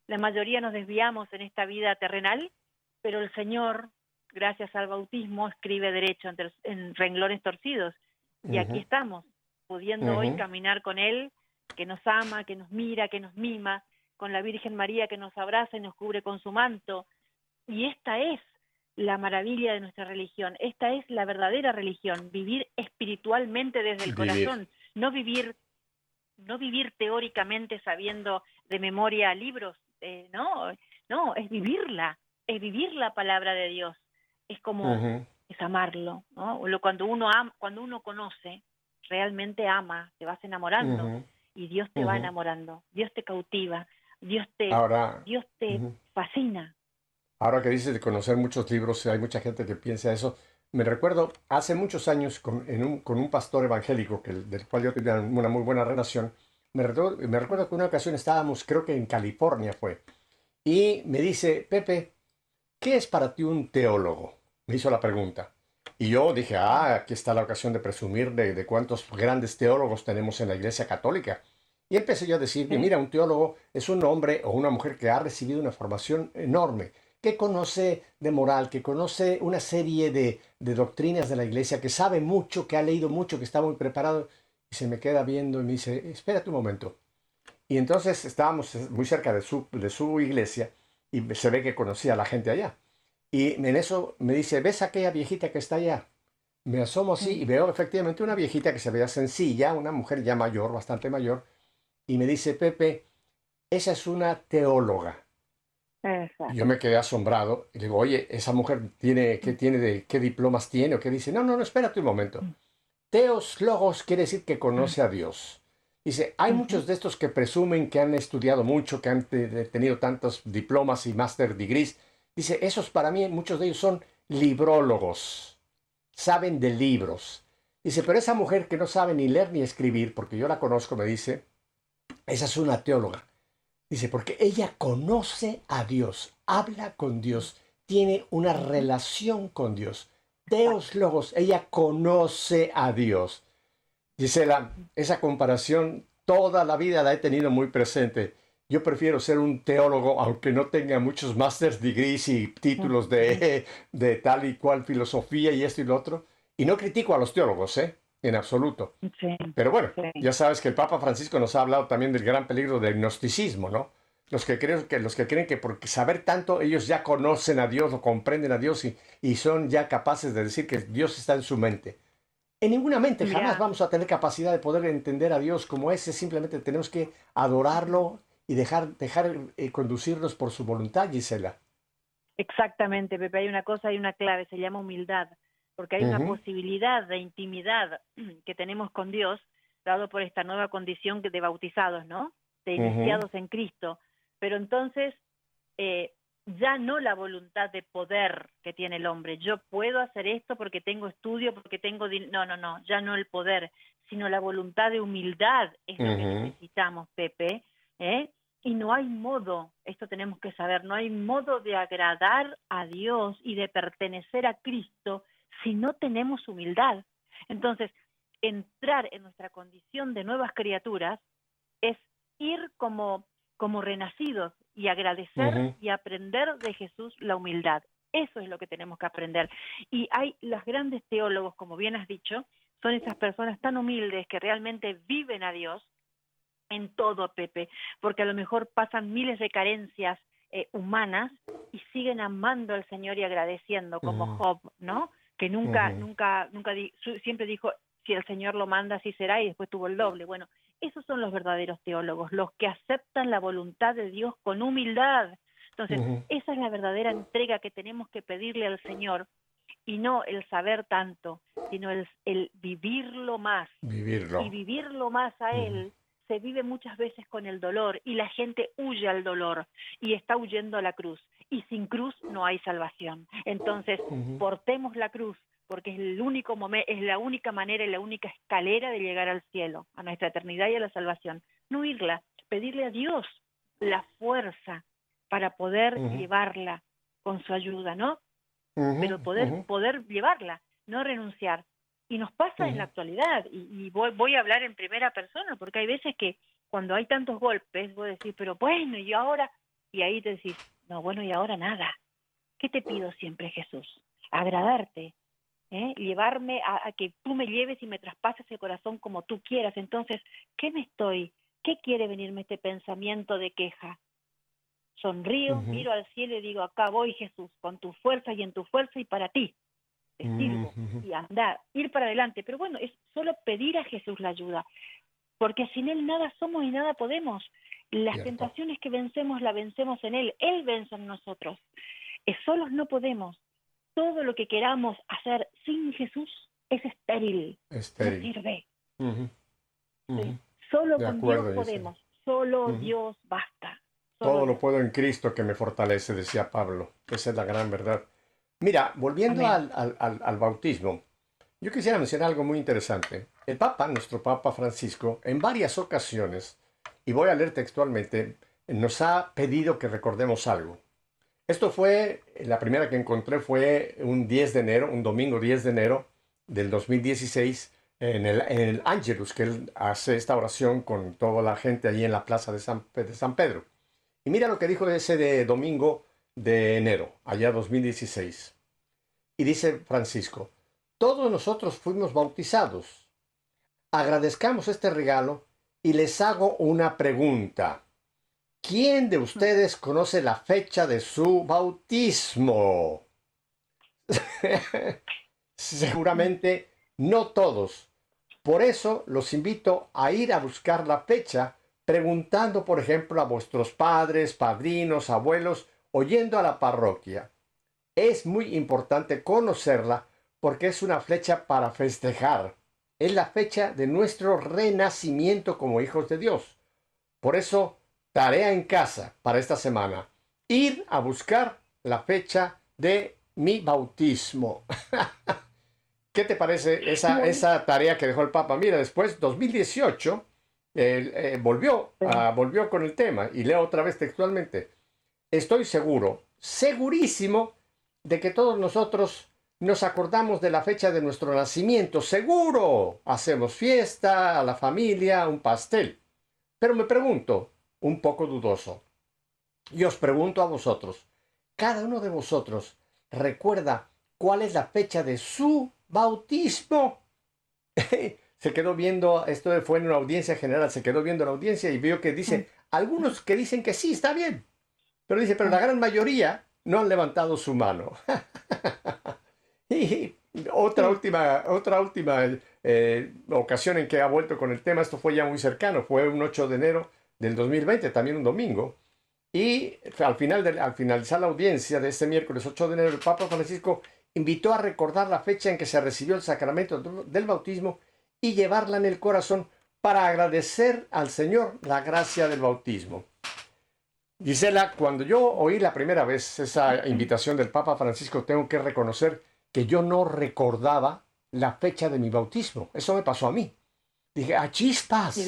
la mayoría nos desviamos en esta vida terrenal, pero el Señor, gracias al bautismo, escribe derecho en, renglones torcidos. Y aquí estamos, pudiendo hoy caminar con Él, que nos ama, que nos mira, que nos mima, con la Virgen María que nos abraza y nos cubre con su manto. Y esta es la maravilla de nuestra religión, esta es la verdadera religión, vivir espiritualmente desde el corazón, no vivir no vivir teóricamente sabiendo de memoria libros, eh, no, no, es vivirla, es vivir la palabra de Dios, es como es amarlo, ¿no? Cuando uno ama, cuando uno conoce, realmente ama, te vas enamorando y Dios te va enamorando, Dios te cautiva, Dios te, Dios te fascina. Ahora que dices de conocer muchos libros, hay mucha gente que piensa eso. Me recuerdo hace muchos años con, un, con un pastor evangélico que, del cual yo tenía una muy buena relación. Me recuerdo, me recuerdo que una ocasión estábamos, creo que en California fue, y me dice, Pepe, ¿qué es para ti un teólogo? Me hizo la pregunta. Y yo dije, ah, aquí está la ocasión de presumir de, de cuántos grandes teólogos tenemos en la Iglesia Católica. Y empecé yo a decir que, mira, un teólogo es un hombre o una mujer que ha recibido una formación enorme, que conoce de moral, que conoce una serie de, doctrinas de la iglesia, que sabe mucho, que ha leído mucho, que está muy preparado, y se me queda viendo y me dice, espérate un momento. Y entonces estábamos muy cerca de su, de su iglesia y se ve que conocía a la gente allá. Y en eso me dice, ¿ves aquella viejita que está allá? Me asomo así y veo efectivamente una viejita que se veía sencilla, una mujer ya mayor, bastante mayor, y me dice, Pepe, esa es una teóloga. Yo me quedé asombrado y digo, oye, esa mujer tiene, ¿qué tiene de, qué diplomas tiene? O qué dice, no, no, no, espérate un momento. Mm. Teos logos quiere decir que conoce a Dios. Dice, hay muchos de estos que presumen que han estudiado mucho, que han tenido tantos diplomas y master degrees. Dice, esos para mí, muchos de ellos son librólogos, saben de libros. Dice, pero esa mujer que no sabe ni leer ni escribir, porque yo la conozco, me dice, esa es una teóloga. Dice, porque ella conoce a Dios, habla con Dios, tiene una relación con Dios. Deus Logos, ella conoce a Dios. Gisela, esa comparación toda la vida la he tenido muy presente. Yo prefiero ser un teólogo, aunque no tenga muchos master's degrees y títulos de, de tal y cual filosofía y esto y lo otro. Y no critico a los teólogos, ¿eh? en absoluto. Pero bueno, ya sabes que el Papa Francisco nos ha hablado también del gran peligro del gnosticismo, ¿no? Los que creen que, los que, creen que por saber tanto ellos ya conocen a Dios o comprenden a Dios y, y son ya capaces de decir que Dios está en su mente. En ninguna mente jamás vamos a tener capacidad de poder entender a Dios como ese, simplemente tenemos que adorarlo y dejar, dejar eh, conducirnos por su voluntad, Gisela. Exactamente, Pepe, hay una cosa, hay una clave, se llama humildad porque hay una posibilidad de intimidad que tenemos con Dios, dado por esta nueva condición de bautizados, ¿no? De iniciados en Cristo. Pero entonces, eh, ya no la voluntad de poder que tiene el hombre. Yo puedo hacer esto porque tengo estudio, porque tengo... No, no, no, ya no el poder, sino la voluntad de humildad es lo que necesitamos, Pepe. ¿eh? Y no hay modo, esto tenemos que saber, no hay modo de agradar a Dios y de pertenecer a Cristo si no tenemos humildad. Entonces, entrar en nuestra condición de nuevas criaturas es ir como, como renacidos y agradecer y aprender de Jesús la humildad. Eso es lo que tenemos que aprender. Y hay los grandes teólogos, como bien has dicho, son esas personas tan humildes que realmente viven a Dios en todo, Pepe, porque a lo mejor pasan miles de carencias eh, humanas y siguen amando al Señor y agradeciendo, como Job, ¿no? que nunca, nunca, nunca, siempre dijo, si el Señor lo manda, así será, y después tuvo el doble. Bueno, esos son los verdaderos teólogos, los que aceptan la voluntad de Dios con humildad. Entonces, esa es la verdadera entrega que tenemos que pedirle al Señor, y no el saber tanto, sino el, el vivirlo más. Vivirlo. Y vivirlo más a Él se vive muchas veces con el dolor y la gente huye al dolor y está huyendo a la cruz. Y sin cruz no hay salvación. Entonces, portemos la cruz porque es el único momento, es la única manera y la única escalera de llegar al cielo, a nuestra eternidad y a la salvación. No irla, pedirle a Dios la fuerza para poder llevarla con su ayuda, ¿no? Pero poder, poder llevarla, no renunciar. Y nos pasa en la actualidad, y, voy, voy, a hablar en primera persona, porque hay veces que cuando hay tantos golpes, voy a decir, pero bueno, y ahora, y ahí te decís, no, bueno, y ahora nada. ¿Qué te pido siempre, Jesús? Agradarte, ¿eh? llevarme a, que tú me lleves y me traspases el corazón como tú quieras. Entonces, ¿qué me estoy? ¿Qué quiere venirme este pensamiento de queja? Sonrío, miro al cielo y digo, acá voy Jesús, con tu fuerza y en tu fuerza y para ti. Te sirvo y andar, ir para adelante. Pero bueno, es solo pedir a Jesús la ayuda, porque sin Él nada somos y nada podemos. Las tentaciones que vencemos, las vencemos en Él. Él vence en nosotros. Solos no podemos todo lo que queramos hacer sin Jesús es estéril. estéril. No sirve. Solo con Dios podemos. Solo Dios basta. todo lo puedo en Cristo que me fortalece, decía Pablo. Esa es la gran verdad. Mira, volviendo al, al, bautismo, yo quisiera mencionar algo muy interesante. El Papa, nuestro Papa Francisco, en varias ocasiones, y voy a leer textualmente, nos ha pedido que recordemos algo. Esto fue, la primera que encontré fue un 10 de enero, un domingo 10 de enero del 2016, en el, en el Angelus, que él hace esta oración con toda la gente allí en la plaza de San, de San Pedro. Y mira lo que dijo ese de domingo de enero, allá 2016. Y dice Francisco, todos nosotros fuimos bautizados. Agradezcamos este regalo y les hago una pregunta. ¿Quién de ustedes conoce la fecha de su bautismo? Seguramente no todos. Por eso los invito a ir a buscar la fecha preguntando, por ejemplo, a vuestros padres, padrinos, abuelos, oyendo a la parroquia. Es muy importante conocerla porque es una fecha para festejar. Es la fecha de nuestro renacimiento como hijos de Dios. Por eso Tarea en casa para esta semana. Ir a buscar la fecha de mi bautismo. ¿Qué te parece esa, esa tarea que dejó el Papa? Mira, después, 2018, eh, volvió, volvió con el tema y leo otra vez textualmente. Estoy seguro, segurísimo, de que todos nosotros nos acordamos de la fecha de nuestro nacimiento. Seguro, hacemos fiesta, a la familia, un pastel. Pero me pregunto, un poco dudoso. Y os pregunto a vosotros, cada uno de vosotros recuerda cuál es la fecha de su bautismo. se quedó viendo, esto fue en una audiencia general, se quedó viendo la audiencia y vio que dice, algunos que dicen que sí, está bien. Pero dice, pero la gran mayoría no han levantado su mano. y otra última, otra última eh, ocasión en que ha vuelto con el tema, esto fue ya muy cercano, fue un 8 de enero del 2020, también un domingo. Y al, final al finalizar la audiencia de este miércoles 8 de enero, el Papa Francisco invitó a recordar la fecha en que se recibió el sacramento del bautismo y llevarla en el corazón para agradecer al Señor la gracia del bautismo. Gisela, cuando yo oí la primera vez esa invitación del Papa Francisco, tengo que reconocer que yo no recordaba la fecha de mi bautismo. Eso me pasó a mí. Dije, a chispas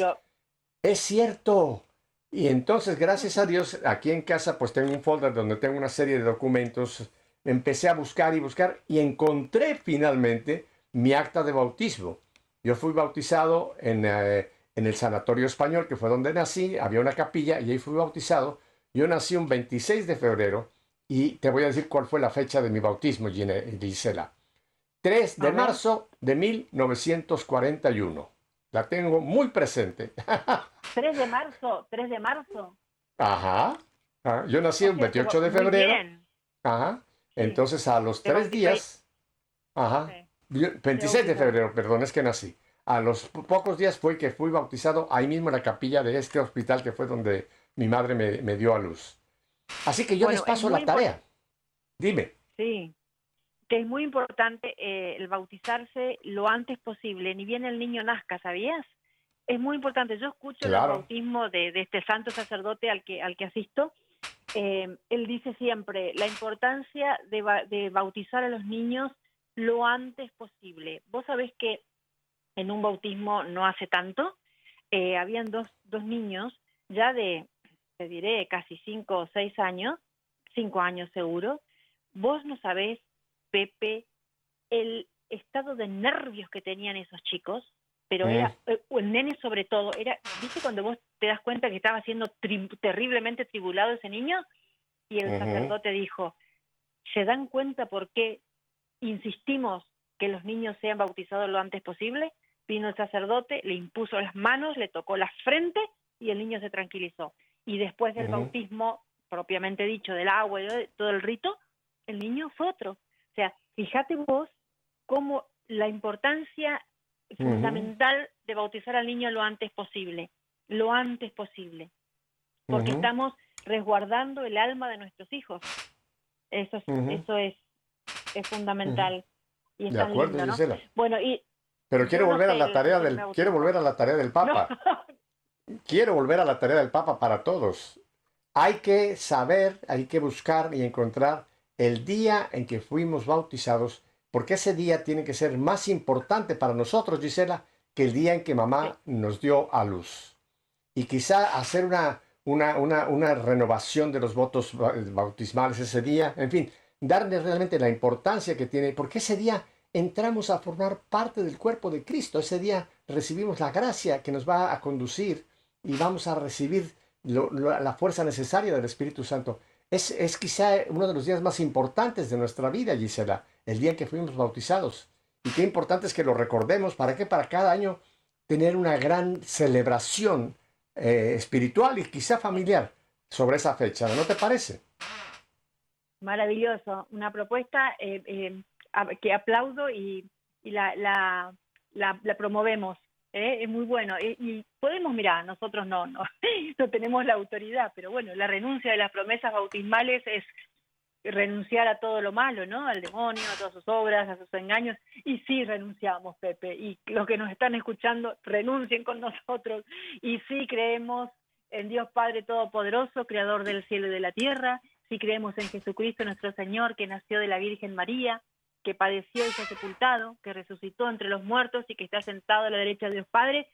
es cierto. Y entonces, gracias a Dios, aquí en casa pues tengo un folder donde tengo una serie de documentos. Empecé a buscar y buscar y encontré finalmente mi acta de bautismo. Yo fui bautizado en, eh, en el Sanatorio Español, que fue donde nací, había una capilla y ahí fui bautizado. Yo nací un 26 de febrero y te voy a decir cuál fue la fecha de mi bautismo, Gisela. 3 de marzo de 1941. La tengo muy presente. 3 de marzo, 3 de marzo. Ajá. Ah, yo nací el 28 de febrero. Ajá. Entonces a los tres días, ajá, 26 de febrero, perdón, es que nací. A los pocos días fue que fui bautizado ahí mismo en la capilla de este hospital que fue donde mi madre me, dio a luz. Así que yo les paso la tarea. Dime. Sí, que es muy importante eh, el bautizarse lo antes posible, ni bien el niño nazca, ¿sabías? es muy importante. Yo escucho Claro. el bautismo de, de este santo sacerdote al que, al que asisto. Eh, él dice siempre la importancia de, de bautizar a los niños lo antes posible. Vos sabés que en un bautismo no hace tanto, eh, habían dos, dos niños ya de, te diré, casi cinco o seis años, cinco años seguro. Vos no sabés, Pepe, el estado de nervios que tenían esos chicos, pero era, eh, el nene sobre todo, era, ¿viste cuando vos te das cuenta que estaba siendo tri- terriblemente tribulado ese niño? Y el sacerdote dijo, ¿se dan cuenta por qué insistimos que los niños sean bautizados lo antes posible? Vino el sacerdote, le impuso las manos, le tocó la frente y el niño se tranquilizó. Y después del bautismo, propiamente dicho, del agua y de todo el rito, el niño fue otro. O sea, fíjate vos cómo la importancia fundamental de bautizar al niño lo antes posible, lo antes posible, porque estamos resguardando el alma de nuestros hijos. Eso es, eso es, es fundamental. Y De acuerdo, lindo, ¿no? Gisela. Bueno, y Pero quiero no volver a la tarea el del quiero volver a la tarea del Papa. no, Quiero volver a la tarea del Papa para todos. Hay que saber, hay que buscar y encontrar el día en que fuimos bautizados, porque ese día tiene que ser más importante para nosotros, Gisela, que el día en que mamá nos dio a luz. Y quizá hacer una, una, una, una renovación de los votos ba- bautismales ese día, en fin, darle realmente la importancia que tiene, porque ese día entramos a formar parte del cuerpo de Cristo, ese día recibimos la gracia que nos va a conducir y vamos a recibir lo- lo- la fuerza necesaria del Espíritu Santo. Es, es quizá uno de los días más importantes de nuestra vida, Gisela, el día en que fuimos bautizados. Y qué importante es que lo recordemos, ¿para qué? Para cada año tener una gran celebración eh, espiritual y quizá familiar sobre esa fecha, ¿no te parece? maravilloso, una propuesta eh, eh, que aplaudo y, la promovemos. ¿Eh? Es muy bueno. Y, y podemos, mirar, nosotros no, no, no tenemos la autoridad, pero bueno, la renuncia de las promesas bautismales es renunciar a todo lo malo, ¿no? Al demonio, a todas sus obras, a sus engaños. Y sí renunciamos, Pepe. Y los que nos están escuchando, renuncien con nosotros. Y sí creemos en Dios Padre Todopoderoso, Creador del cielo y de la tierra. Sí creemos en Jesucristo nuestro Señor, que nació de la Virgen María, que padeció y fue sepultado, que resucitó entre los muertos y que está sentado a la derecha de Dios Padre.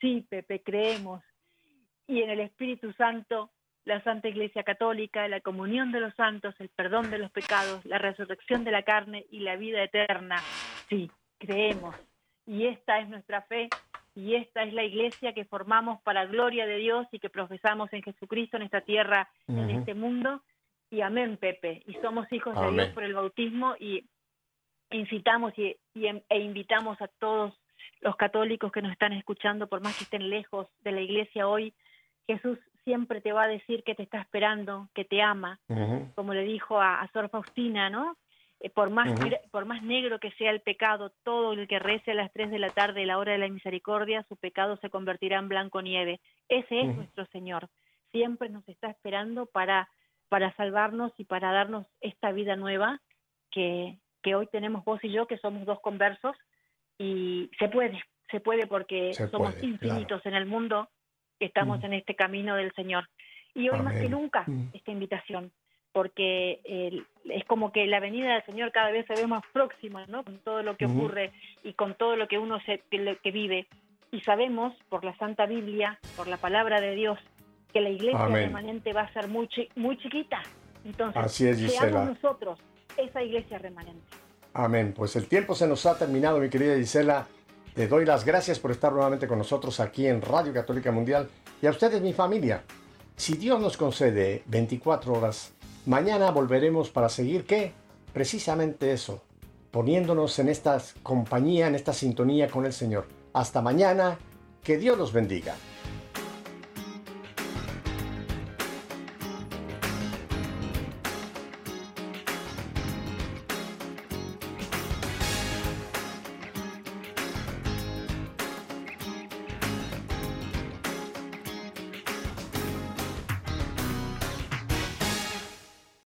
Sí, Pepe, creemos. Y en el Espíritu Santo, la Santa Iglesia Católica, la comunión de los santos, el perdón de los pecados, la resurrección de la carne y la vida eterna. Sí, creemos. Y esta es nuestra fe y esta es la iglesia que formamos para gloria de Dios y que profesamos en Jesucristo en esta tierra, en Ujú. este mundo. Y amén, Pepe. Y somos hijos de Amén. Dios por el bautismo y incitamos y, y- e invitamos a todos los católicos que nos están escuchando, por más que estén lejos de la iglesia hoy, Jesús siempre te va a decir que te está esperando, que te ama, como le dijo a, a Sor Faustina, ¿no? Eh, por, más, por más negro que sea el pecado, todo el que rece a las 3 de la tarde, la hora de la misericordia, su pecado se convertirá en blanco nieve. Ese es nuestro Señor. Siempre nos está esperando para, para salvarnos y para darnos esta vida nueva que, que hoy tenemos vos y yo, que somos dos conversos, y se puede, se puede porque Se somos puede, infinitos en el mundo estamos Mm. en este camino del Señor. Y hoy más que Amén. nunca Mm. esta invitación, porque el- es como que la venida del Señor cada vez se ve más próxima, ¿no? Con todo lo que Ujú. ocurre y con todo lo que uno se, que, que vive. Y sabemos por la Santa Biblia, por la palabra de Dios, que la iglesia Amén. remanente va a ser muy, chi- muy chiquita. Entonces, Así es, seamos nosotros esa iglesia remanente. Amén. Pues el tiempo se nos ha terminado, mi querida Gisela. Te doy las gracias por estar nuevamente con nosotros aquí en Radio Católica Mundial y a ustedes, mi familia. Si Dios nos concede 24 horas, mañana volveremos para seguir, ¿qué? Precisamente eso, poniéndonos en esta compañía, en esta sintonía con el Señor. Hasta mañana, que Dios los bendiga.